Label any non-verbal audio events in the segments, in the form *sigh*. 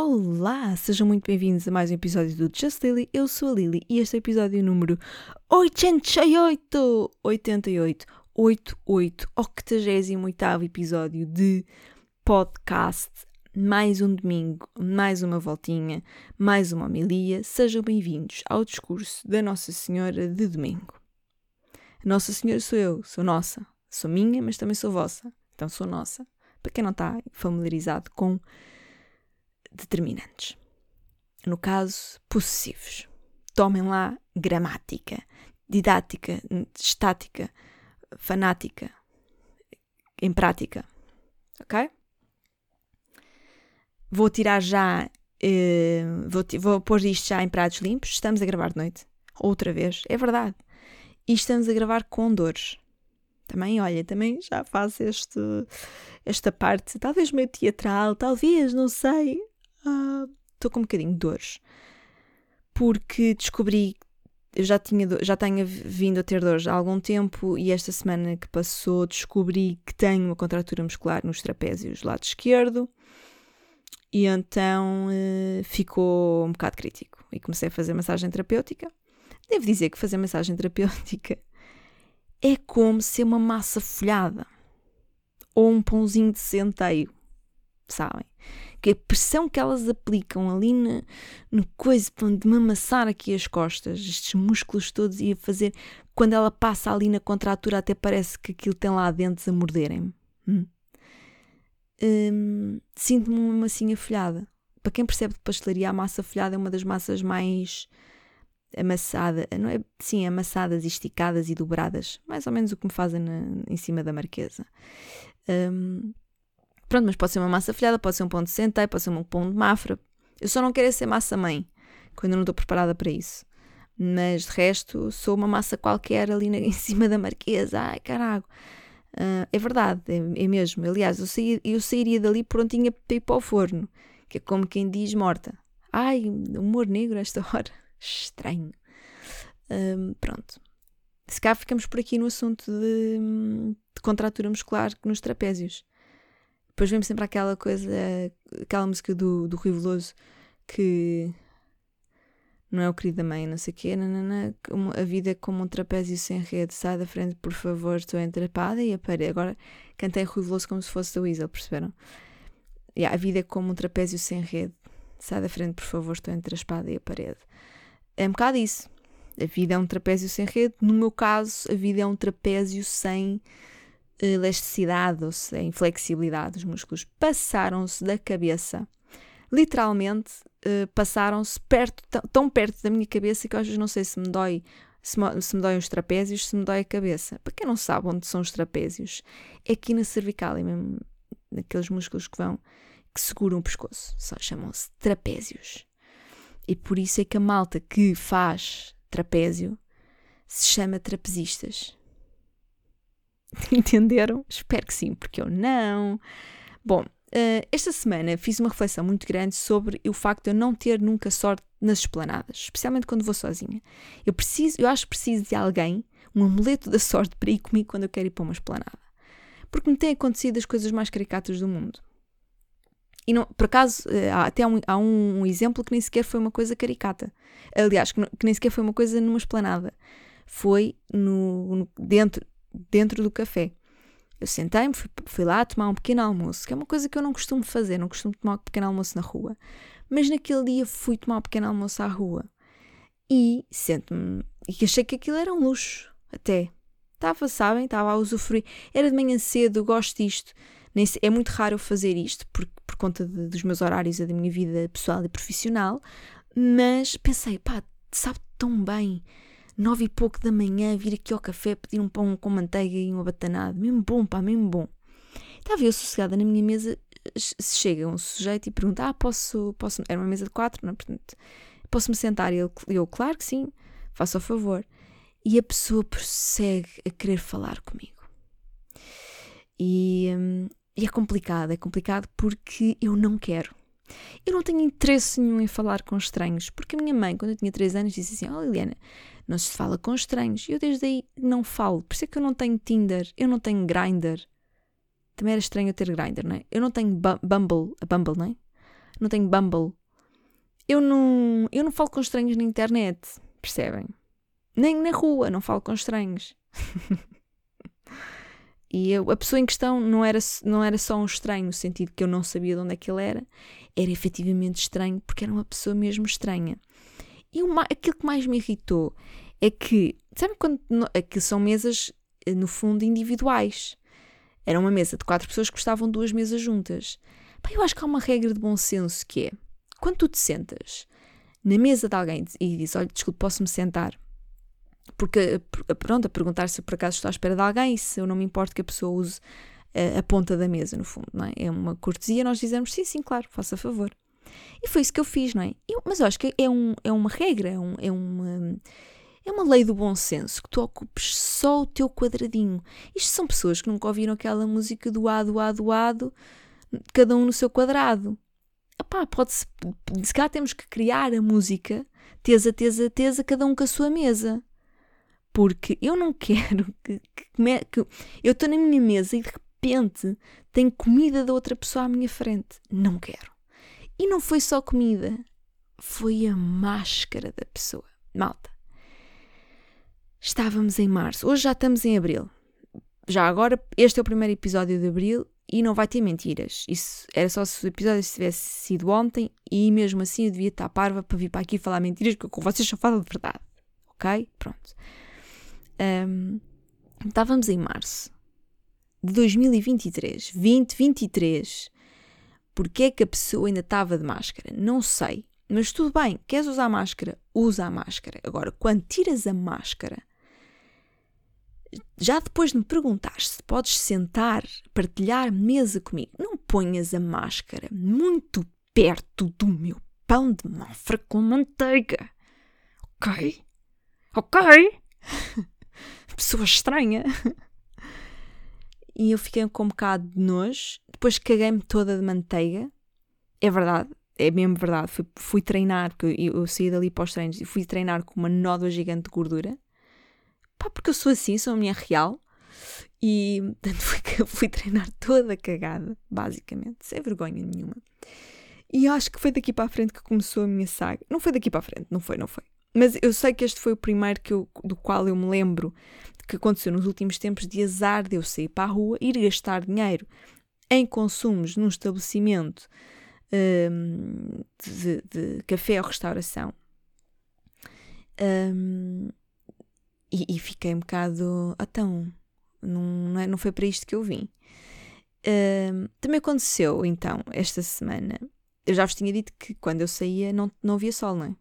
Olá, sejam muito bem-vindos a mais um episódio do Just Lily. Eu sou a Lily e este é o episódio número 88, 88, 88, 88 episódio de podcast. Mais um domingo, mais uma voltinha, mais uma homilia. Sejam bem-vindos ao discurso da Nossa Senhora de domingo. Nossa Senhora sou eu, sou nossa. Sou minha, mas também sou vossa. Então sou nossa. Para quem não está familiarizado com determinantes. No caso, possessivos. Tomem lá gramática, didática, estática, fanática, em prática. Ok? Vou tirar já. Eh, vou, vou pôr isto já em pratos limpos. Estamos a gravar de noite. Outra vez. É verdade. E estamos a gravar com dores. Também, olha, também já faço este, esta parte, talvez meio teatral, talvez, não sei estou uh, com um bocadinho de dores. Porque descobri, eu já, tinha, já tenho vindo a ter dores há algum tempo e esta semana que passou descobri que tenho uma contratura muscular nos trapézios do lado esquerdo e então uh, ficou um bocado crítico e comecei a fazer massagem terapêutica. Devo dizer que fazer massagem terapêutica é como ser uma massa folhada ou um pãozinho de centeio, sabem? Que a pressão que elas aplicam ali no, no coisa de me amassar aqui as costas, estes músculos todos e a fazer, quando ela passa ali na contratura, até parece que aquilo tem lá dentes a morderem-me. Hum. Hum, Sinto-me uma massinha folhada. Para quem percebe de pastelaria, a massa folhada é uma das massas mais amassada, não é? Sim, amassadas, esticadas e dobradas, mais ou menos o que me fazem na, em cima da marquesa. Um, Pronto, mas pode ser uma massa folhada, pode ser um pão de centeio, pode ser um pão de mafra. Eu só não quero é ser massa-mãe, quando eu não estou preparada para isso. Mas de resto, sou uma massa qualquer ali na, *laughs* em cima da marquesa. Ai, caralho. Uh, é verdade, é, é, mesmo. Aliás, eu, saí, eu sairia dali prontinha para ir para o forno, que é como quem diz morta. Ai, humor negro a esta *laughs* hora. Estranho. Um, pronto. Se cá ficamos por aqui no assunto de, de contratura muscular nos trapézios. Depois vemos sempre aquela coisa, aquela música do, do Rui Veloso que não é o querido da mãe, não sei o quê, nanana, a vida é como um trapézio sem rede, sai da frente, por favor, estou entrapada e a parede. Agora cantei Rui Veloso como se fosse da Weasel, perceberam? Yeah, a vida é como um trapézio sem rede, sai da frente, por favor, estou entre a espada e a parede. É um bocado isso. A vida é um trapézio sem rede, no meu caso, a vida é um trapézio sem elasticidade ou a inflexibilidade dos músculos passaram-se da cabeça. Literalmente uh, passaram-se perto, tão perto da minha cabeça que vezes não sei se me dói se me, se me dói os trapézios, se me dói a cabeça. Para quem não sabe onde são os trapézios, é aqui na cervical, é mesmo naqueles músculos que vão que seguram o pescoço. Só chamam-se trapézios. E por isso é que a malta que faz trapézio se chama trapezistas. *laughs* Entenderam? Espero que sim, porque eu não. Bom, uh, esta semana fiz uma reflexão muito grande sobre o facto de eu não ter nunca sorte nas esplanadas, especialmente quando vou sozinha. Eu preciso, eu acho que preciso de alguém, um amuleto da sorte para ir comigo quando eu quero ir para uma esplanada. Porque me têm acontecido as coisas mais caricatas do mundo. E não, por acaso, eh, há até um, há um, exemplo que nem sequer foi uma coisa caricata. Aliás, que, que nem sequer foi uma coisa numa esplanada. Foi no, no dentro, dentro do café. Eu sentei-me, fui, fui, lá tomar um pequeno almoço, que é uma coisa que eu não costumo fazer, não costumo tomar um pequeno almoço na rua. Mas naquele dia fui tomar um pequeno almoço à rua e sento-me e achei que aquilo era um luxo, até. Estava, sabem, estava a usufruir. Era de manhã cedo, gosto disto. É muito raro eu fazer isto por, por conta de, dos meus horários e da minha vida pessoal e profissional, mas pensei, pá, sabe tão bem nove e pouco da manhã, vir aqui ao café pedir um pão com manteiga e um abatanado. Mesmo bom, pá, mesmo bom. Estava eu sossegada na minha mesa, se chega um sujeito e pergunta: Ah, posso, posso. Era uma mesa de quatro, não? É? Portanto, posso-me sentar? E eu, eu, claro que sim, faça o favor. E a pessoa prossegue a querer falar comigo. E, hum, e é complicado, é complicado porque eu não quero. Eu não tenho interesse nenhum em falar com estranhos, porque a minha mãe, quando eu tinha 3 anos, disse assim: Oh Liliana, não se fala com estranhos. Eu desde aí não falo. Por isso é que eu não tenho Tinder, eu não tenho Grindr. Também era estranho eu ter Grindr, não é? Eu não tenho Bumble, a Bumble, não é? não tenho Bumble. Eu não, eu não falo com estranhos na internet, percebem? Nem na rua, não falo com estranhos. *laughs* e eu, a pessoa em questão não era, não era só um estranho, no sentido que eu não sabia de onde é que ele era, era efetivamente estranho, porque era uma pessoa mesmo estranha. E uma, aquilo que mais me irritou é que, sabe quando aquilo são mesas, eh, no fundo, individuais? Era uma mesa de quatro pessoas que gostavam duas mesas juntas. Pá, eu acho que há uma regra de bom senso que é, quando tu te sentas na mesa de alguém e dizes, olha, desculpe, posso-me sentar? Porque, pronto, a perguntar se por acaso estou à espera de alguém e se eu não me importo que a pessoa use a, a ponta da mesa, no fundo, não é? É uma cortesia nós dizemos, sim, sim, claro, faça favor. E foi isso que eu fiz, não é? Eu, mas eu acho que é, um, é uma regra, é, um, é, uma, é uma lei do bom senso que tu ocupes só o teu quadradinho. Isto são pessoas que nunca ouviram aquela música do ado, ado, ado, cada um no seu quadrado. Epá, pode-se. Se cá temos que criar a música, tesa, tesa, tesa, cada um com a sua mesa. Porque eu não *laughs* quero que. que, que eu estou na minha mesa e de repente tem comida da outra pessoa à minha frente. Não quero. E não foi só comida, foi a máscara da pessoa. Malta. Estávamos em março, hoje já estamos em abril. Já agora, este é o primeiro episódio de abril e não vai ter mentiras. Isso era só se o episódio tivesse sido ontem e mesmo assim eu devia estar parva para vir para aqui falar mentiras, porque com vocês só falo de verdade. Ok? Pronto. Um, estávamos em março de 2023, 2023. Porquê é que a pessoa ainda estava de máscara? Não sei. Mas tudo bem, queres usar máscara? Usa a máscara. Agora, quando tiras a máscara, já depois de me perguntar se podes sentar, partilhar mesa comigo, não ponhas a máscara muito perto do meu pão de mafra com manteiga. Ok? Ok? *laughs* Pessoa estranha. e eu fiquei com um bocado de nojo. Depois caguei-me toda de manteiga. É verdade, é mesmo verdade. Fui, fui treinar, porque eu, eu saí dali para os treinos e fui treinar com uma nódoa gigante de gordura. Pá, porque eu sou assim, sou a minha real. E *laughs* portanto fui, fui treinar toda cagada, basicamente, sem vergonha nenhuma. E acho que foi daqui para a frente que começou a minha saga. Não foi daqui para a frente, não foi, não foi. Mas eu sei que este foi o primeiro que eu, do qual eu me lembro que aconteceu nos últimos tempos de azar de eu sair para a rua, ir gastar dinheiro em consumos num estabelecimento um, de, de, café ou restauração. Um, e, e, fiquei um bocado. Então, não, não, é, não foi para isto que eu vim. Um, também aconteceu, então, esta semana. Eu já vos tinha dito que quando eu saía não, não havia sol, não é?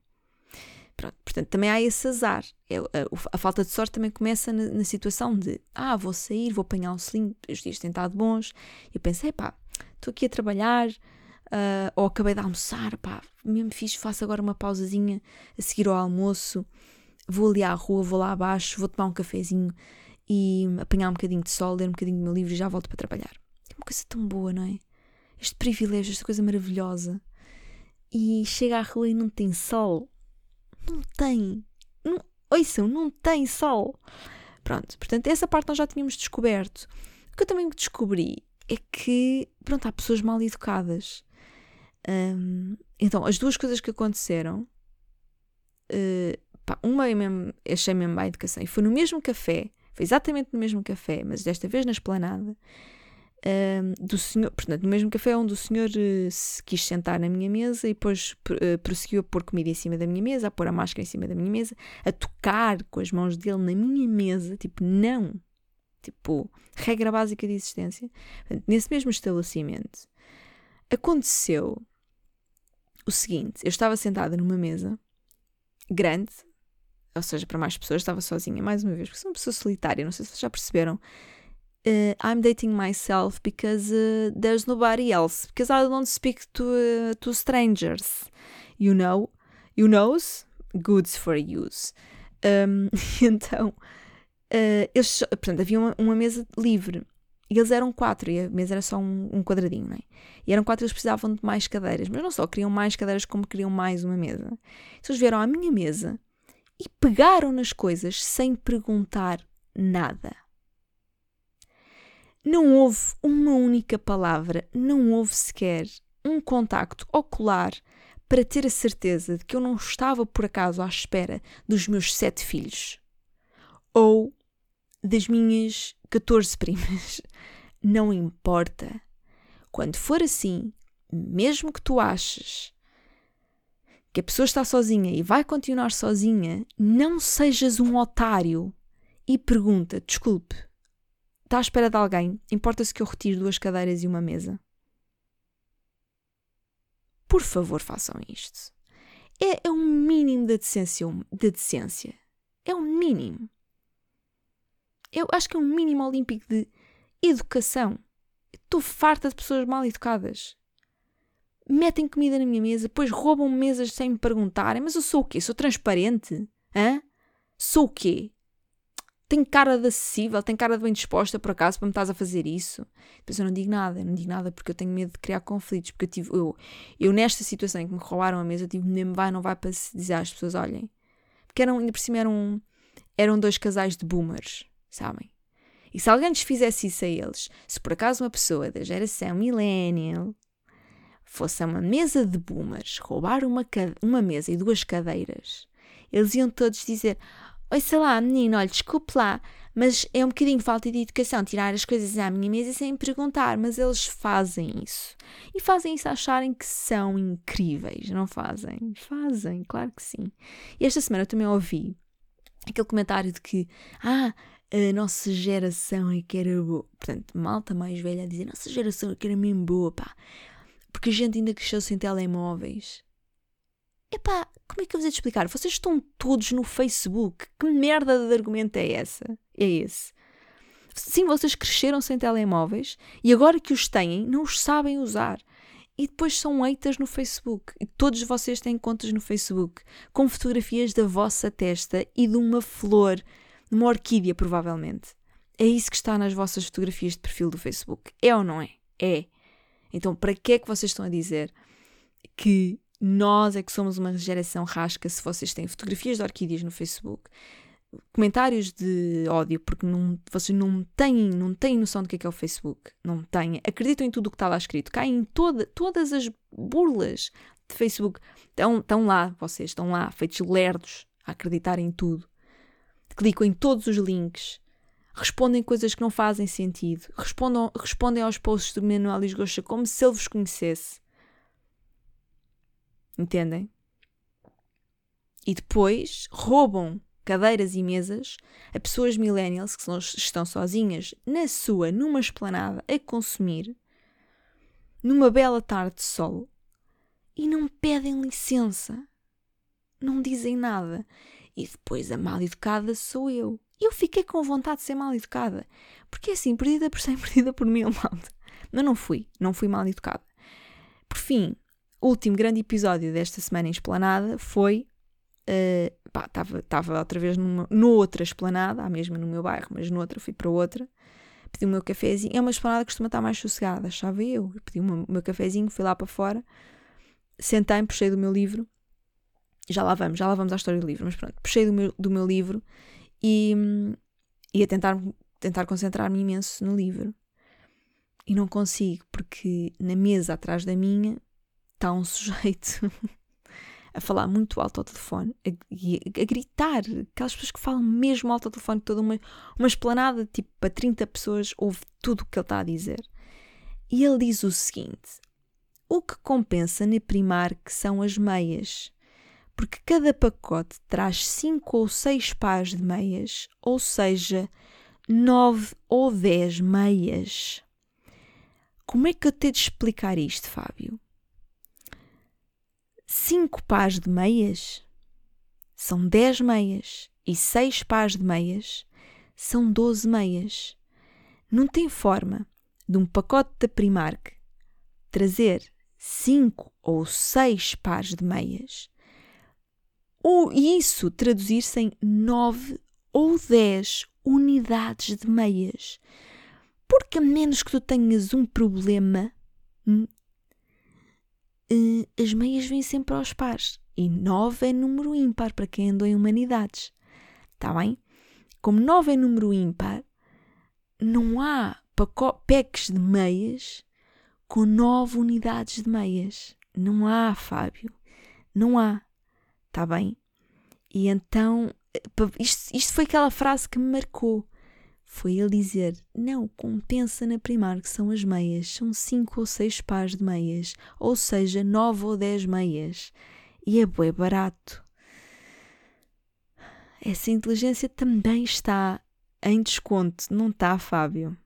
Pronto, portanto, também há esse azar. É, a, a, falta de sorte também começa na, na, situação de ah, vou sair, vou apanhar um selinho, os dias têm estado bons. Eu pensei, pá, estou aqui a trabalhar, uh, ou acabei de almoçar, pá, mesmo fiz, faço agora uma pausazinha a seguir ao almoço, vou ali à rua, vou lá abaixo, vou tomar um cafezinho e apanhar um bocadinho de sol, ler um bocadinho do meu livro e já volto para trabalhar. É uma coisa tão boa, não é? Este privilégio, esta coisa maravilhosa. E chega à rua e não tem sol não tem. Não, ouçam, não tem sol. Pronto, portanto, essa parte nós já tínhamos descoberto. O que eu também descobri é que, pronto, há pessoas mal educadas. Um, então, as duas coisas que aconteceram, uh, pá, uma eu mesmo, achei mesmo má educação, e foi no mesmo café, foi exatamente no mesmo café, mas desta vez na esplanada, do senhor, portanto, no mesmo café onde o senhor uh, se quis sentar na minha mesa e depois uh, prosseguiu a pôr comida em cima da minha mesa, a pôr a máscara em cima da minha mesa, a tocar com as mãos dele na minha mesa, tipo, não. Tipo, regra básica de existência. Portanto, nesse mesmo estabelecimento, aconteceu o seguinte: eu estava sentada numa mesa grande, ou seja, para mais pessoas, estava sozinha, mais uma vez, porque sou uma pessoa solitária, não sei se vocês já perceberam uh, I'm dating myself because uh, there's nobody else because I don't speak to uh, to strangers. You know? You knows? Goods for use. Um, *laughs* então eles, portanto havia uma, uma, mesa livre. E eles eram quatro e a mesa era só um, um quadradinho né? e eram quatro eles precisavam de mais cadeiras mas não só queriam mais cadeiras como queriam mais uma mesa. Então eles vieram à minha mesa e pegaram nas coisas sem perguntar nada não houve uma única palavra, não houve sequer um contacto ocular para ter a certeza de que eu não estava por acaso à espera dos meus sete filhos ou das minhas 14 primas. *laughs* Não importa. Quando for assim, mesmo que tu aches que a pessoa está sozinha e vai continuar sozinha, não sejas um otário e pergunta: desculpe, está à espera de alguém? Importa-se que eu retire duas cadeiras e uma mesa? Por favor, façam isto. É, é um mínimo de decência, de decência. É um mínimo. Eu acho que é um mínimo olímpico de educação. Estou farta de pessoas mal educadas. Metem comida na minha mesa, depois roubam mesas sem me perguntarem. Mas eu sou o quê? Sou transparente? Hã? Sou o quê? Tenho cara de acessível, tenho cara de bem disposta por acaso para me estás a fazer isso. Depois eu não digo nada, não digo nada porque eu tenho medo de criar conflitos. Porque eu tive, eu, eu nesta situação em que me roubaram a mesa, eu tive nem vai, não vai para dizer às pessoas: olhem. Porque eram, ainda por cima eram, eram dois casais de boomers, sabem? E se alguém lhes fizesse isso a eles, se por acaso uma pessoa da geração millennial fosse a uma mesa de boomers roubar uma, uma mesa e duas cadeiras, eles iam todos dizer: Oi, sei lá, menino, olha, desculpe lá, mas é um bocadinho falta de educação tirar as coisas à minha mesa sem perguntar, mas eles fazem isso. E fazem isso acharem que são incríveis, não fazem? Fazem, claro que sim. E esta semana eu também ouvi aquele comentário de que, ah, a nossa geração é que era boa. Portanto, malta mais velha a dizer, nossa geração é que era mesmo boa, pá. Porque a gente ainda cresceu sem telemóveis. Epá, como é que eu vos de explicar? Vocês estão todos no Facebook. Que merda de argumento é essa? É esse. Sim, vocês cresceram sem telemóveis e agora que os têm, não os sabem usar. E depois são haters no Facebook. E todos vocês têm contas no Facebook com fotografias da vossa testa e de uma flor, de uma orquídea, provavelmente. É isso que está nas vossas fotografias de perfil do Facebook. É ou não é? É. Então, para que é que vocês estão a dizer que nós é que somos uma geração rasca se vocês têm fotografias de orquídeas no Facebook, comentários de ódio, porque não, vocês não têm, não têm noção do que é, que é o Facebook, não têm, acreditam em tudo o que está lá escrito, caem em toda, todas as burlas de Facebook, estão, estão lá, vocês estão lá, feitos lerdos, a acreditar em tudo, clicam em todos os links, respondem coisas que não fazem sentido, respondem aos posts do Manuel Lisgocha como se ele vos conhecesse Entendem? E depois roubam cadeiras e mesas a pessoas millennials que estão sozinhas na sua, numa esplanada, a consumir, numa bela tarde de sol, e não pedem licença. Não dizem nada. E depois a mal educada sou eu. Eu fiquei com vontade de ser mal educada. Porque assim, perdida por cem, *laughs* perdida por mil, malta. Mas não fui. Não fui mal educada. Por fim, o último grande episódio desta semana em Esplanada foi. Estava uh, outra vez numa, noutra esplanada, a mesma no meu bairro, mas noutra fui para outra. Pedi o meu cafezinho. É uma esplanada que costuma estar mais sossegada, achava eu. Pedi o meu, o meu cafezinho, fui lá para fora, sentei-me, puxei do meu livro. Já lá vamos, já lá vamos à história do livro, mas pronto, puxei do meu, do meu livro e ia tentar, tentar concentrar-me imenso no livro. E não consigo, porque na mesa atrás da minha está um *laughs* sujeito a falar muito alto ao telefone a, a, gritar. Aquelas pessoas que falam mesmo alto ao telefone, toda uma, uma esplanada, tipo, para 30 pessoas, ouve tudo o que ele está a dizer. E ele diz o seguinte: o que compensa na Primark são as meias, porque cada pacote traz 5 ou 6 pares de meias, ou seja, 9 ou 10 meias. Como é que eu tenho de explicar isto, Fábio? Cinco pares de meias são dez meias e seis pares de meias são doze meias. Não tem forma de um pacote da Primark trazer cinco ou seis pares de meias ou isso traduzir-se em nove ou dez unidades de meias. Porque a menos que tu tenhas um problema hum, as meias vêm sempre aos pares. E 9 é número ímpar para quem andou em humanidades. Está bem? Como 9 é número ímpar, não há packs de meias com nove unidades de meias. Não há, Fábio. Não há. Está bem? E então, eh, isto, isto foi aquela frase que me marcou. Foi ele dizer: Não, compensa na Primark, são as meias, são cinco ou seis pares de meias, ou seja, nove ou dez meias. E é bué barato. Essa inteligência também está em desconto, não está, Fábio?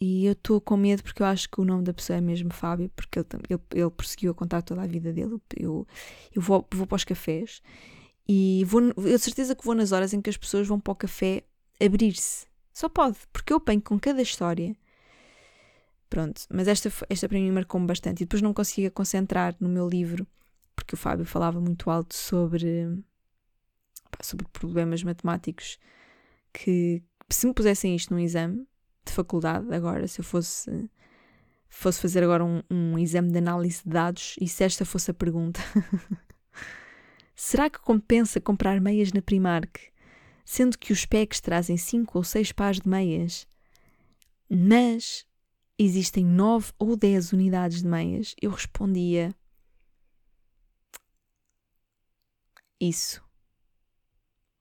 E eu estou com medo porque eu acho que o nome da pessoa é mesmo Fábio, porque ele, ele, ele prosseguiu a contar toda a vida dele. Eu, eu vou, vou para os cafés e vou, eu tenho certeza que vou nas horas em que as pessoas vão para o café abrir-se. Só pode, porque eu apanho com cada história. Pronto, mas esta, esta para mim marcou-me bastante. E depois não conseguia concentrar no meu livro, porque o Fábio falava muito alto sobre, sobre problemas matemáticos que, se me pusessem isto num exame, de faculdade agora, se eu fosse fosse fazer agora um, um exame de análise de dados e se esta fosse a pergunta, *laughs* será que compensa comprar meias na Primark, sendo que os packs trazem 5 ou 6 pares de meias, mas existem 9 ou 10 unidades de meias? Eu respondia isso.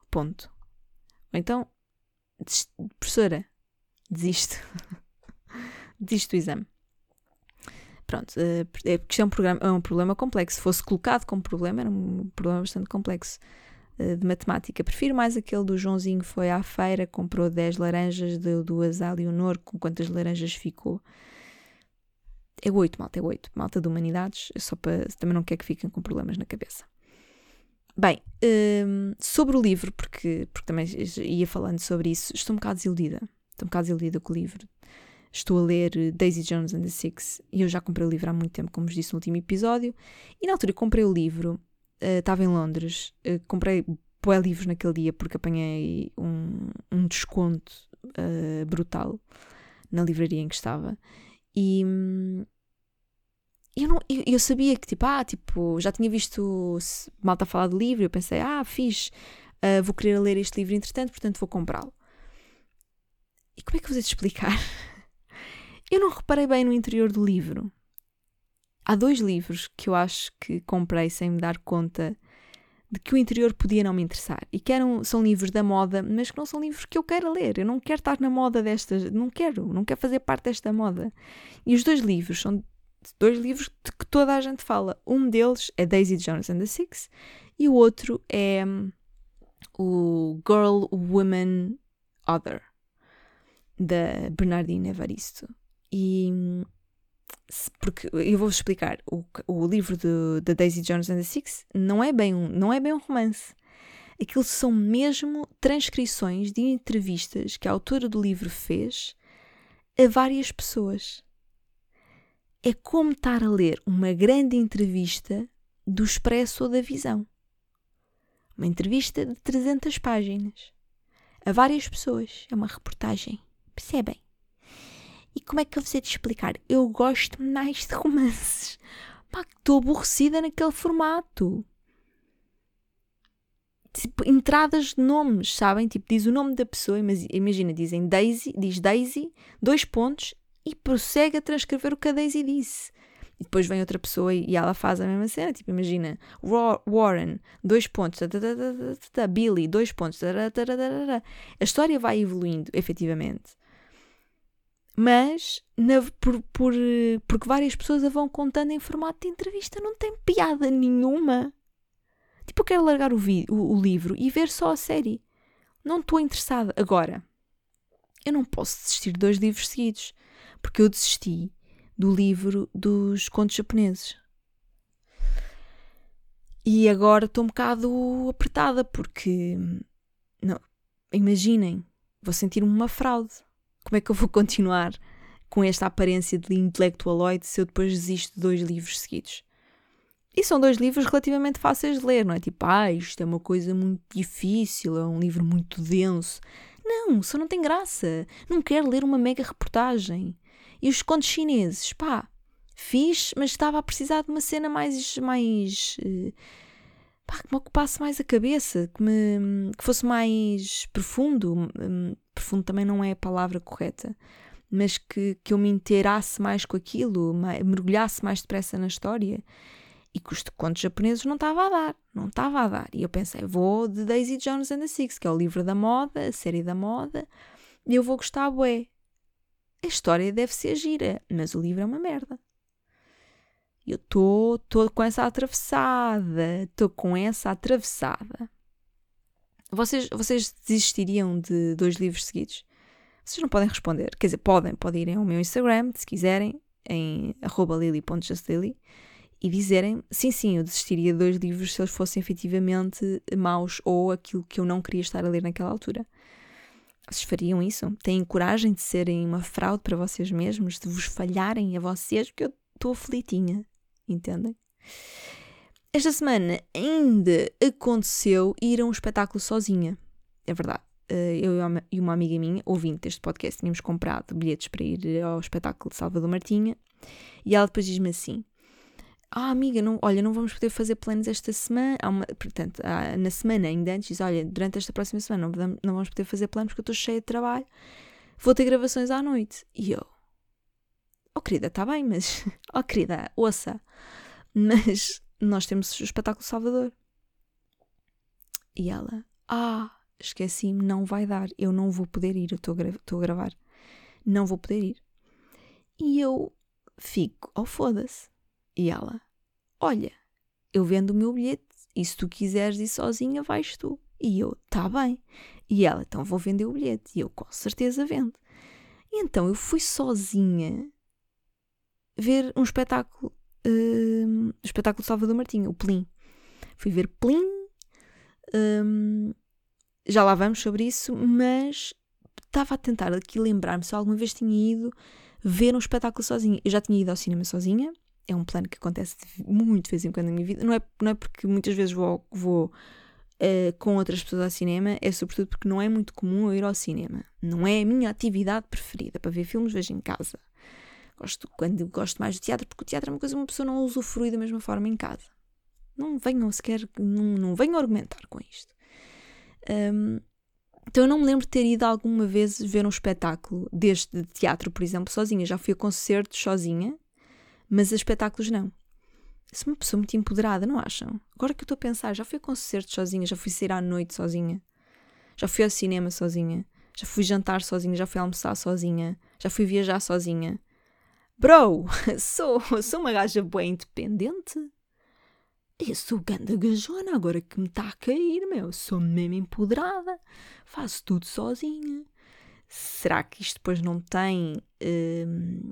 Ponto. Ou então, professora, desisto. *laughs* desisto do exame. Pronto, uh, é porque isto é um, programa, é um problema complexo. Se fosse colocado como problema, era um problema bastante complexo de matemática. Prefiro mais aquele do Joãozinho que foi à feira, comprou 10 laranjas, deu duas à Leonor, com quantas laranjas ficou. É 8, malta, é 8. Malta de humanidades, só para. Também não quer que fiquem com problemas na cabeça. Bem, um, sobre o livro, porque, porque também ia falando sobre isso, estou um bocado desiludida. Estou um bocado desiludida com o livro. Estou a ler eh, Daisy Jones and the Six e eu já comprei o livro há muito tempo, como vos disse no último episódio. E na altura comprei o livro, uh, estava em Londres, uh, comprei bué livros naquele dia porque apanhei um, um desconto uh, brutal na livraria em que estava. E hum, eu, não, eu, eu, sabia que, tipo, ah, tipo, já tinha visto malta falar do livro, eu pensei, ah, fiz, vou querer ler este livro entretanto, portanto vou comprá-lo. E como é que eu vou te explicar? *laughs* Eu não reparei bem no interior do livro. Há dois livros que eu acho que comprei sem me dar conta de que o interior podia não me interessar e que eram, são livros da moda, mas que não são livros que eu quero ler. Eu não quero estar na moda destas, não quero, não quero fazer parte desta moda. E os dois livros são dois livros de que toda a gente fala. Um deles é Daisy Jones and the Six e o outro é um, o Girl, Woman, Other da Bernardina Evaristo. E porque eu vou explicar. O, o livro da Daisy Jones and the Six não é bem um não é bem um romance. Aquilo são mesmo transcrições de entrevistas que a autora do livro fez a várias pessoas. É como estar a ler uma grande entrevista do Expresso ou da Visão. Uma entrevista de 300 páginas a várias pessoas. É uma reportagem. Percebem e como é que eu vos hei de explicar? Eu gosto mais de romances. Pá, estou aborrecida naquele formato. Tipo, entradas de nomes, sabem? Tipo, diz o nome da pessoa, imagina, dizem Daisy, diz Daisy, dois pontos, e prossegue a transcrever o que a Daisy disse. E depois vem outra pessoa e ela faz a mesma cena. Tipo, imagina, Warren, dois pontos, Billy, dois pontos. A história vai evoluindo, efetivamente mas na, por, por, porque várias pessoas a vão contando em formato de entrevista, não tem piada nenhuma. Tipo, eu quero largar o, vi, o, o livro e ver só a série. Não estou interessada. Agora, eu não posso desistir de dois livros seguidos, porque eu desisti do livro dos contos japoneses. E agora estou um bocado apertada, porque. Não, imaginem, vou sentir-me uma fraude como é que eu vou *laughs* continuar com esta aparência de intelectualoide se eu depois desisto de dois livros seguidos? E são dois livros relativamente fáceis de ler, não é? Tipo, ah, isto é uma coisa muito difícil, é um livro muito denso. Não, só não tem graça. Não quero ler uma mega reportagem. E os contos chineses, pá, fiz, mas estava a precisar de uma cena mais. mais uh, pá, que me ocupasse mais a cabeça, que, me, que fosse mais profundo. Profundo também não é a palavra correta, mas que, que eu me inteirasse mais com aquilo, mergulhasse mais depressa na história. E que os contos japoneses não estava a dar, não estava a dar. E eu pensei, vou de Daisy Jones and the Six, que é o livro da moda, a série da moda, e eu vou gostar, bué. A história deve ser gira, mas o livro é uma merda. Eu estou com essa atravessada, estou com essa atravessada. Vocês, vocês desistiriam de dois livros seguidos? Vocês não podem responder. Quer dizer, podem, podem irem ao meu Instagram, se quiserem, em lily.justlily e dizerem, sim, sim, eu desistiria de dois livros se eles fossem efetivamente maus ou aquilo que eu não queria estar a ler naquela altura. Vocês fariam isso? Têm coragem de serem uma fraude para vocês mesmos, de vos falharem a vocês, porque eu estou aflitinha, entendem? Esta semana ainda aconteceu ir a um espetáculo sozinha. É verdade. Eh, eu e uma amiga minha, ouvinte deste podcast, tínhamos comprado bilhetes para ir ao espetáculo de Salvador Martinha e ela depois diz-me assim: Ah, amiga, não, olha, não vamos poder fazer planos esta semana. Uma, portanto, na semana ainda antes, diz: Olha, durante esta próxima semana não, não vamos poder fazer planos porque eu estou cheia de trabalho, vou ter gravações à noite. E eu: Oh, querida, está bem, mas. *laughs* Oh, querida, ouça. Mas nós temos o espetáculo Salvador. E ela, ah, esqueci-me, não vai dar, eu não vou poder ir, eu estou a, gravar, não vou poder ir. E eu fico, oh foda-se. E ela, olha, eu vendo o meu bilhete e se tu quiseres ir sozinha, vais tu. E eu, tá bem. E ela, então vou vender o bilhete. E eu, com certeza vendo. E então eu fui sozinha ver um espetáculo uh, espetáculo de Salvador Martinho, o Plim. Fui ver Plim, um, já lá vamos sobre isso, mas estava a tentar aqui lembrar-me se alguma vez tinha ido ver um espetáculo sozinha. Eu já tinha ido ao cinema sozinha, é um plano que acontece muito de vez em quando na minha vida. Não é, não é porque muitas vezes vou, vou uh, com outras pessoas ao cinema, é sobretudo porque não é muito comum eu ir ao cinema. Não é a minha atividade preferida. Para ver filmes, vejo em casa. Gosto, quando gosto mais do teatro, porque o teatro é uma coisa que uma pessoa não usufrui da mesma forma em casa. Não venham sequer, não, não venham argumentar com isto. Um, então eu não me lembro de ter ido alguma vez ver um espetáculo deste de teatro, por exemplo, sozinha. Já fui a concertos sozinha, mas a espetáculos não. Sou uma pessoa muito empoderada, não acham? Agora que eu estou a pensar, já fui a concertos sozinha, já fui sair à noite sozinha, já fui ao cinema sozinha, já fui jantar sozinha, já fui almoçar sozinha, já fui viajar sozinha, Bro, *laughs* sou, sou uma gaja bem independente. Eu sou ganda gajona agora que me está a cair, meu. Sou mesmo empoderada. Faço tudo sozinha. Será que isto depois não tem hum,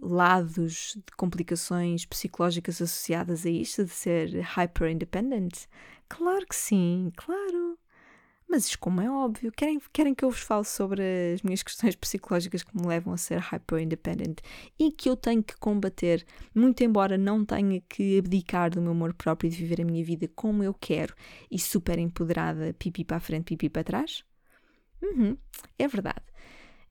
lados de complicações psicológicas associadas a isto de ser hyper independent? Claro que sim, claro. Mas como é óbvio, querem, querem que eu vos fale sobre as minhas questões *laughs* psicológicas que me levam a ser hyper independent e que eu tenho que combater, muito embora não tenha que abdicar do meu amor próprio e de viver a minha vida como eu quero e super empoderada, pipi para a frente, pipi para trás? Uhum, é verdade.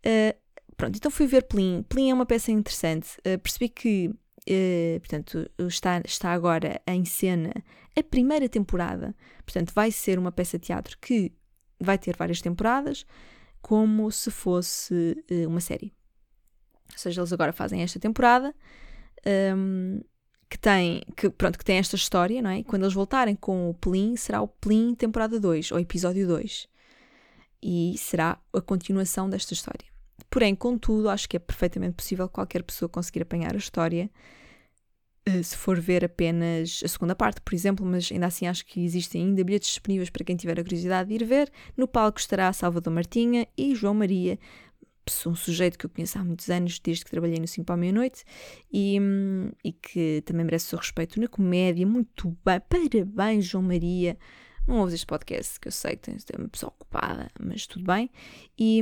Uh, pronto, então fui ver Plin. Plin é uma peça interessante. Uh, percebi que Uh, portanto, está, está agora em cena a primeira temporada. Portanto, vai ser uma peça de teatro que vai ter várias temporadas, como se fosse uh, uma série. Ou seja, eles agora fazem esta temporada um, que tem que, pronto, que tem esta história, não é? E quando eles voltarem com o Plin, será o Plin temporada 2, ou episódio 2. E será a continuação desta história. Porém, contudo, acho que é perfeitamente possível qualquer pessoa conseguir apanhar a história se for ver apenas a segunda parte, por exemplo, mas ainda assim acho que existem ainda bilhetes disponíveis para quem tiver a curiosidade de ir ver. No palco estará Salvador Martinha e João Maria, um sujeito que eu conheço há muitos anos, desde que trabalhei no 5 para a meia-noite, e, e, que também merece o seu respeito na comédia. Muito bem, parabéns, João Maria. Não ouves este podcast, que eu sei que tens uma pessoa ocupada, mas tudo bem. E,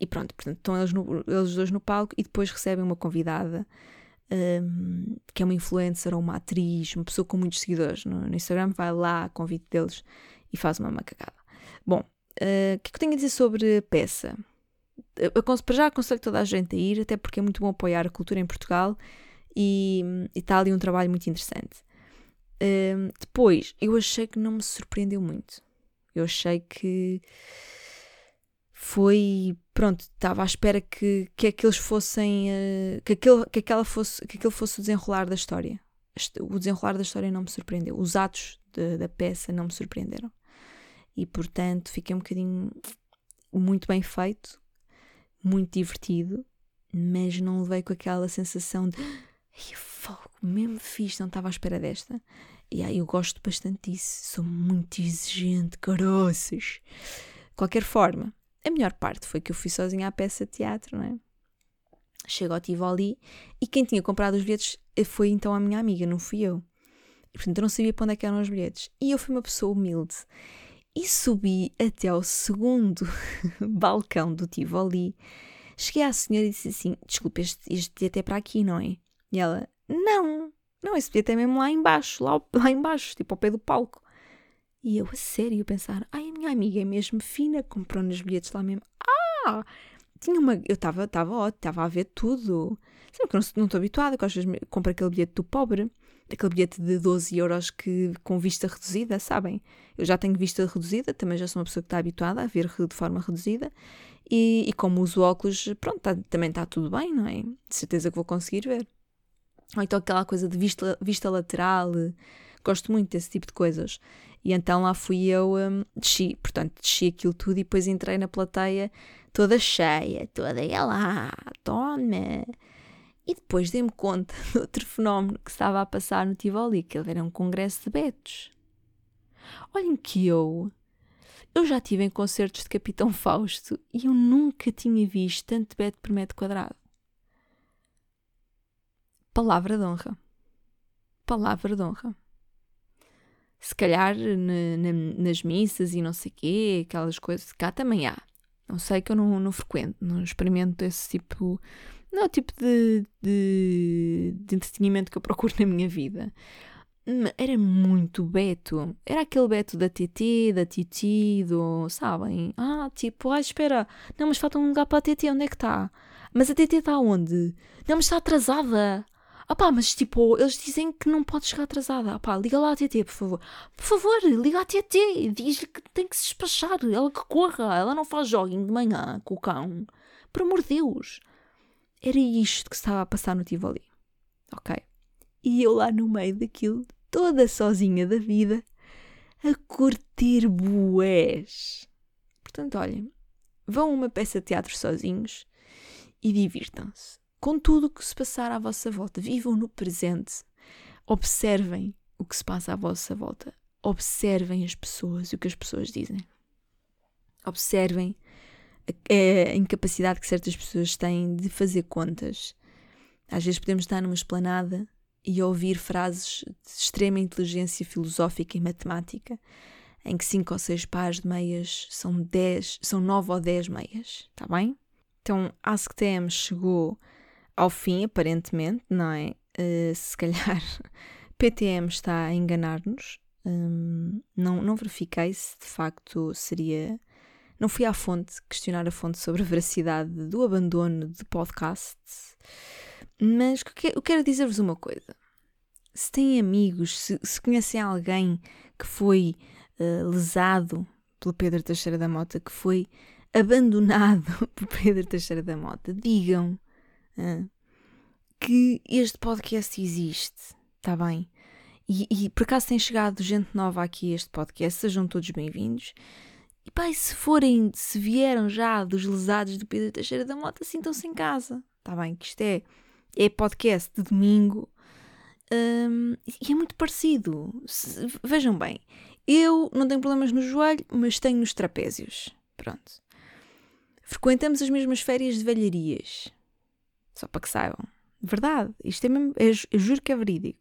e pronto, portanto, estão eles, no, eles dois no palco e depois recebem uma convidada que é uma influencer ou uma atriz, uma pessoa com muitos seguidores no, no Instagram, vai lá a convite deles e faz uma macacada. Bom, uh, o que é que eu tenho a dizer sobre a peça? Para já aconselho toda a gente a ir, até porque é muito bom apoiar a cultura em Portugal e, está ali um trabalho muito interessante. Uh, depois, eu achei que não me surpreendeu muito. Eu achei que foi pronto, estava à espera que, que aqueles fossem uh, que, aquele, que, aquela fosse, que aquele fosse o desenrolar da história. O desenrolar da história não me surpreendeu. Os atos de, da peça não me surpreenderam. E portanto fiquei um bocadinho muito bem feito, muito divertido, mas não levei com aquela sensação de fogo, mesmo fixe, não estava à espera desta. E aí eu gosto bastante disso, sou muito exigente, caroças. De qualquer forma, a melhor parte foi que eu fui sozinha à peça de teatro, não é? Chego ao Tivoli e quem tinha comprado os bilhetes foi então a minha amiga, não fui eu. E, portanto, eu não sabia para onde é que eram os bilhetes. E eu fui uma pessoa humilde. E subi até ao segundo *laughs* balcão do Tivoli. Cheguei à senhora e disse assim: Desculpe, este, este bilhete é para aqui, não é? E ela: Não, não, esse bilhete é mesmo lá embaixo, lá, *laughs* lá embaixo, tipo ao pé do palco. E eu, a sério, pensar, ai, a minha amiga é mesmo fina, comprou-nos bilhetes lá mesmo. Ah! Tinha uma. Eu estava estava estava a ver tudo. Sabe que eu não estou habituada, que às vezes compro aquele bilhete do pobre, aquele bilhete de 12 euros que, com vista reduzida, sabem? Eu já tenho vista reduzida, também já sou uma pessoa que está habituada a ver de forma reduzida. E, e como uso óculos, pronto, tá, também está tudo bem, não é? De certeza que vou conseguir ver. Ou então aquela coisa de vista, vista lateral. Gosto muito desse tipo de coisas. E então lá fui eu, um, desci, portanto, desci aquilo tudo e depois entrei na plateia toda cheia, toda lá, toma. E depois dei-me conta *laughs* de outro fenómeno que estava a passar no Tivoli, que era um congresso de betos. Olhem que eu, eu já estive em concertos de Capitão *laughs* Fausto e eu nunca tinha visto tanto beto por metro quadrado. Palavra de honra. Palavra de honra se calhar na, na, nas missas e não sei quê, aquelas coisas, cá também há. Não sei que eu não, não frequento, não experimento esse tipo, não é o tipo de, de, de entretenimento que eu procuro *laughs* na minha vida. Era muito Beto. Era aquele Beto da TT, da Titi, do. Sabem? Ah, tipo, ah, espera. Não, mas falta um lugar para a TT, onde é que está? Mas a TT está onde? Não, mas está atrasada. Ah pá, mas tipo, eles dizem que não pode chegar atrasada. Ah pá, liga lá à TT, por favor. Por favor, liga à TT. Diz-lhe que tem que se despachar. Ela que corra. Ela não faz jogging de manhã com o cão. Por amor de Deus. Era isto que estava a passar no Tivoli. Ok? E eu lá no meio daquilo, toda sozinha da vida, a curtir bués. Portanto, olhem, vão a uma peça de teatro sozinhos e divirtam-se com tudo o que se passar à vossa volta. Vivam no presente. Observem o que se passa à vossa volta. Observem as pessoas e o que as pessoas dizem. Observem a, a incapacidade que certas pessoas têm de fazer contas. Às vezes podemos estar numa esplanada e ouvir frases de extrema inteligência filosófica e matemática, em que cinco ou seis pares de meias são dez, são nove ou dez meias, está bem? Então, AskTM chegou ao fim, aparentemente, não é? Uh, se calhar *laughs* PTM está a enganar-nos. Um, não, não verifiquei se de facto seria. Não fui à fonte questionar a fonte sobre a veracidade do abandono de podcasts, mas eu quero dizer-vos uma coisa. Se têm amigos, se, se conhecem alguém que foi uh, lesado pelo Pedro Teixeira da Mota, que foi abandonado *laughs* por Pedro Teixeira da Mota, digam que este podcast existe, está bem? E, e, por acaso tem chegado gente nova aqui a este podcast, sejam todos bem-vindos. E pá, se forem, se vieram já dos lesados do Pedro Teixeira da Mota, sintam-se em casa, está bem? Que isto é, é podcast de domingo um, e é muito parecido. Se, vejam bem, eu não tenho problemas no joelho, mas tenho nos trapézios. Pronto. Frequentamos as mesmas férias de velharias. Só para que saibam. Verdade. Isto é mesmo. Eu, juro que é verídico.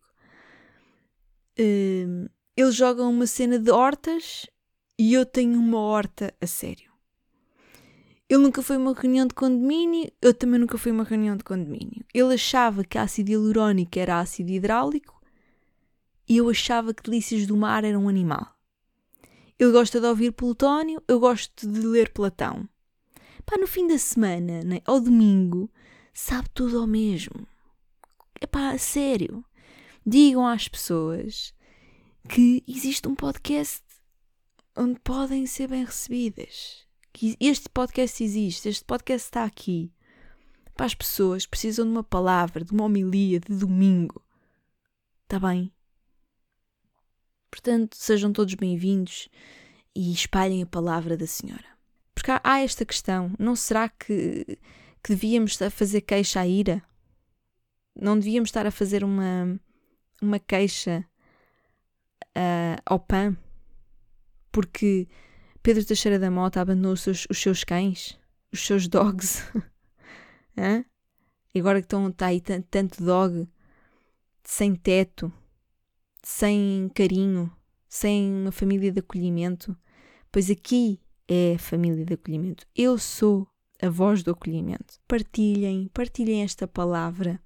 Uh, eles jogam uma cena de hortas e eu tenho uma horta a sério. Ele nunca foi uma reunião de condomínio, eu também nunca fui uma reunião de condomínio. Ele achava que ácido hialurónico era ácido hidráulico e eu achava que delícias do mar eram um animal. Ele gosta de ouvir Plutónio, eu gosto de ler Platão. Pá, no fim da semana, né, ao domingo, sabe tudo ao mesmo. Epá, sério. Digam às pessoas que existe um podcast onde podem ser bem recebidas. que este podcast existe, este podcast está aqui. Para as pessoas precisam de uma palavra, de uma homilia, de domingo. Está bem? Portanto, sejam todos bem-vindos e espalhem a palavra da Senhora. Porque há, há esta questão: não será que, que devíamos fazer queixa à ira? Não devíamos estar a fazer uma, uma queixa uh, ao PAN? Porque Pedro Teixeira da Mota abandonou os seus, os seus cães, os seus dogs. *laughs* Hã? E agora que estão, está aí tanto dog, sem teto, sem carinho, sem uma família de acolhimento, pois aqui é a família de acolhimento. Eu sou a voz do acolhimento. Partilhem, partilhem esta palavra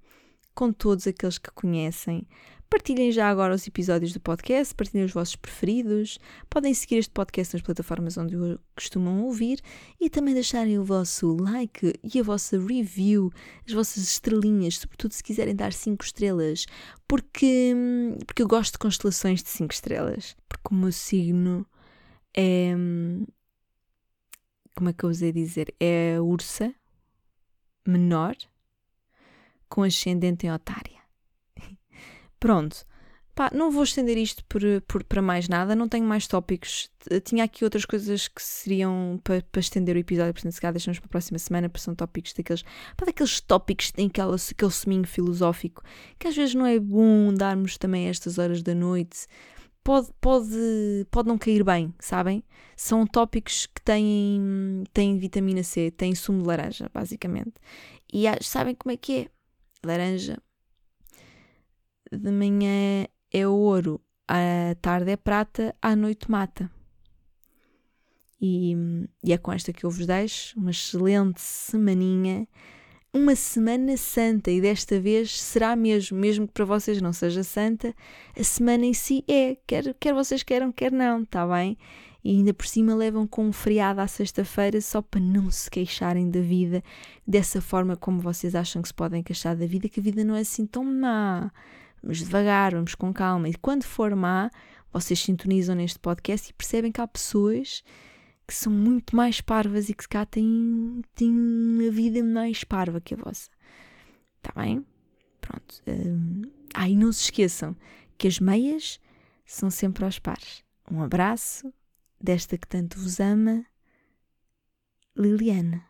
com todos aqueles que conhecem. Partilhem já agora os episódios do podcast, partilhem os vossos preferidos. Podem seguir este podcast nas plataformas onde o costumam ouvir e também deixarem o vosso like e a vossa review, as vossas estrelinhas, sobretudo se quiserem dar 5 estrelas, porque, porque eu gosto de constelações de 5 estrelas. Porque o meu signo é. Como é que eu usei dizer? É a ursa menor com ascendente em otária. *laughs* Pronto. Pá, não vou estender isto por, por, para mais nada, não tenho mais tópicos. Tinha aqui outras coisas que seriam para, para estender o episódio, portanto, se calhar deixamos para a próxima semana, porque são tópicos daqueles, pá, daqueles tópicos que têm aquele seminho filosófico, que às vezes não é bom darmos também a estas horas da noite. Pode, pode, pode não cair bem, sabem? São tópicos que têm, têm vitamina C, têm sumo de laranja, basicamente. E sabem como é que é? Laranja de manhã é ouro, à tarde é prata, à noite mata. E, e é com esta que eu vos deixo uma excelente semaninha, uma semana santa, e desta vez será mesmo, mesmo que para vocês não seja santa, a semana em si é, quer, quer vocês queiram, quer não, está bem? E ainda por cima levam com um feriado à sexta-feira só para não se queixarem da vida dessa forma como vocês acham que se podem queixar da vida, que a vida não é assim tão má. Vamos devagar, vamos com calma. E quando for má, vocês sintonizam neste podcast e percebem que há pessoas que são muito mais parvas e que se cá têm, têm uma vida mais parva que a vossa. Está bem? Pronto. Um, ah, e não se esqueçam que as meias são sempre aos pares. Um abraço desta que tanto vos ama, Liliana.